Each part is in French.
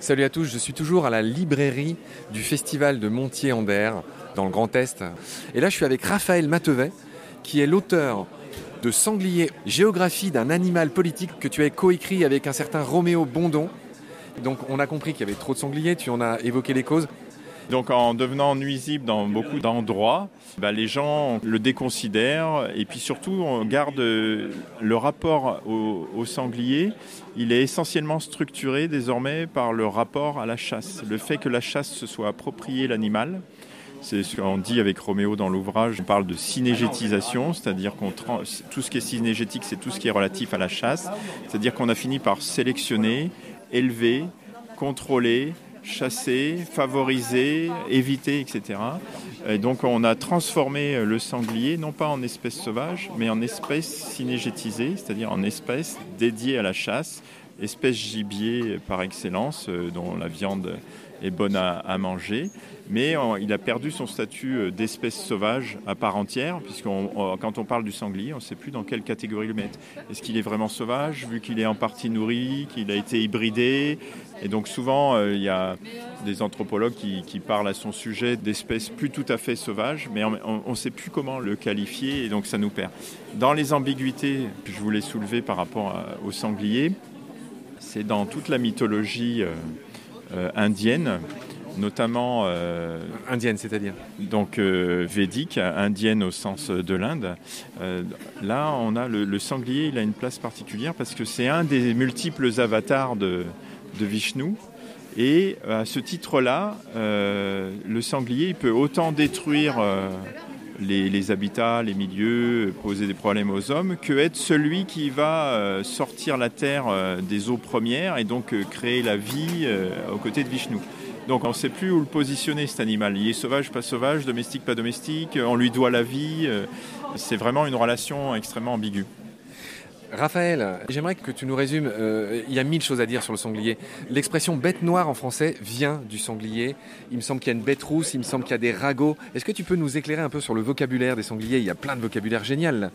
Salut à tous, je suis toujours à la librairie du festival de Montier-en-Der, dans le Grand Est. Et là, je suis avec Raphaël Matevet, qui est l'auteur de Sanglier, géographie d'un animal politique que tu as coécrit avec un certain Roméo Bondon. Donc on a compris qu'il y avait trop de sangliers, tu en as évoqué les causes. Donc en devenant nuisible dans beaucoup d'endroits, bah, les gens le déconsidèrent et puis surtout on garde le rapport au, au, sanglier. Il est essentiellement structuré désormais par le rapport à la chasse. Le fait que la chasse se soit appropriée l'animal, c'est ce qu'on dit avec Roméo dans l'ouvrage. On parle de synégétisation, c'est-à-dire qu'on tout ce qui est synégétique, c'est tout ce qui est relatif à la chasse. C'est-à-dire qu'on a fini par sélectionner, élever, contrôler, chasser, favoriser, éviter, etc. Et donc on a transformé le sanglier non pas en espèce sauvage, mais en espèce synégétisée, c'est-à-dire en espèce dédiée à la chasse, espèce gibier par excellence, euh, dont la viande est bonne à, manger, mais il a perdu son statut euh, d'espèce sauvage à part entière, puisque quand on parle du sanglier, on ne sait plus dans quelle catégorie le mettre. Est-ce qu'il est vraiment sauvage, vu qu'il est en partie nourri, qu'il a été hybridé? Et donc souvent, euh, il y a des anthropologues qui, parlent à son sujet d'espèces plus tout à fait sauvages, mais on ne sait plus comment le qualifier, et donc ça nous perd. Dans les ambiguïtés que je voulais soulever par rapport au sanglier, c'est dans toute la mythologie euh, euh, indienne, notamment euh, indienne, c'est-à-dire donc euh, védique, indienne au sens de l'Inde. là, on a le, sanglier, il a une place particulière parce que c'est un des multiples avatars de, de Vishnu. Et à ce titre-là, le sanglier il peut autant détruire les, habitats, les milieux, poser des problèmes aux hommes, que être celui qui va euh, sortir la terre euh, des eaux premières et donc euh, créer la vie aux côtés de Vishnu. Donc on ne sait plus où le positionner cet animal. Il est sauvage, pas sauvage, domestique, pas domestique, on lui doit la vie. C'est vraiment une relation extrêmement ambiguë. Raphaël, j'aimerais que tu nous résumes, euh, il y a mille choses à dire sur le sanglier. L'expression bête noire en français vient du sanglier. Il me semble qu'il y a une bête rousse, il me semble qu'il y a des ragots. Est-ce que tu peux nous éclairer un peu sur le vocabulaire des sangliers? Il y a plein de vocabulaire génial.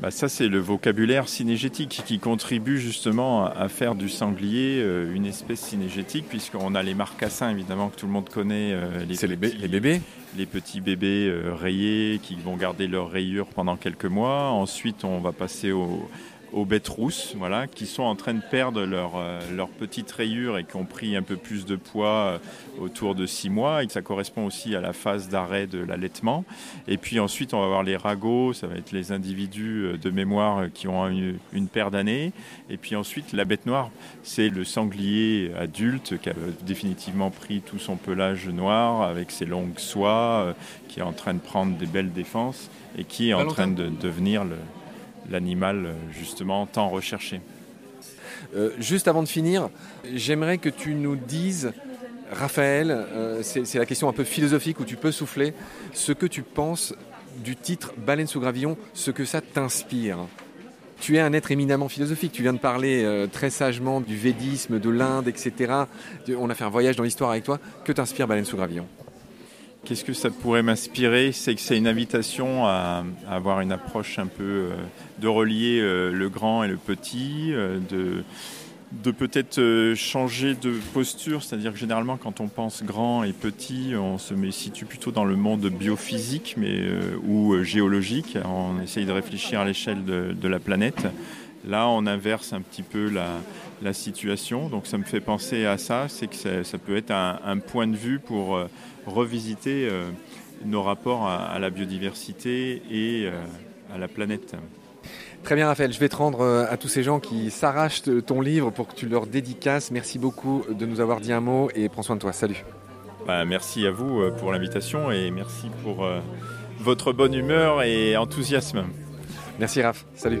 Bah ça, c'est le vocabulaire synégétique qui contribue justement à faire du sanglier euh, une espèce synégétique, puisqu'on a les marcassins, évidemment, que tout le monde connaît. Euh, c'est les, les, bébés? Les petits bébés rayés qui vont garder leur rayure pendant quelques mois. Ensuite, on va passer au aux bêtes rousses, voilà, qui sont en train de perdre leur, euh, leur petite rayure et qui ont pris un peu plus de poids euh, autour de six mois. Et ça correspond aussi à la phase d'arrêt de l'allaitement. Et puis ensuite, on va avoir les ragots, ça va être les individus euh, de mémoire qui ont une, une paire d'années. Et puis ensuite, la bête noire, c'est le sanglier adulte qui a définitivement pris tout son pelage noir avec ses longues soies, qui est en train de prendre des belles défenses et qui est en train de devenir le, l'animal euh, justement tant recherché. Euh, juste avant de finir, j'aimerais que tu nous dises, Raphaël, euh, c'est la question un peu philosophique où tu peux souffler, ce que tu penses du titre Baleine sous gravillon, ce que ça t'inspire. Tu es un être éminemment philosophique. Tu viens de parler très sagement du védisme, de l'Inde, etc. On a fait un voyage dans l'histoire avec toi. Que t'inspire Baleine sous gravillon? Qu'est-ce que ça pourrait m'inspirer? C'est que c'est une invitation à, avoir une approche un peu euh, de relier euh, le grand et le petit, euh, de, peut-être changer de posture, c'est-à-dire que généralement quand on pense grand et petit, on se situe plutôt dans le monde biophysique ou géologique, on essaye de réfléchir à l'échelle de, la planète. Là, on inverse un petit peu la, situation, donc ça me fait penser à ça, c'est que ça, peut être un, un, point de vue pour revisiter euh, nos rapports à, la biodiversité et euh, à la planète. Très bien Raphaël, je vais te rendre euh, à tous ces gens qui s'arrachent ton livre pour que tu leur dédicaces. Merci beaucoup de nous avoir dit un mot et prends soin de toi. Salut. Bah, merci à vous pour l'invitation et merci pour votre bonne humeur et enthousiasme. Merci Raph, salut.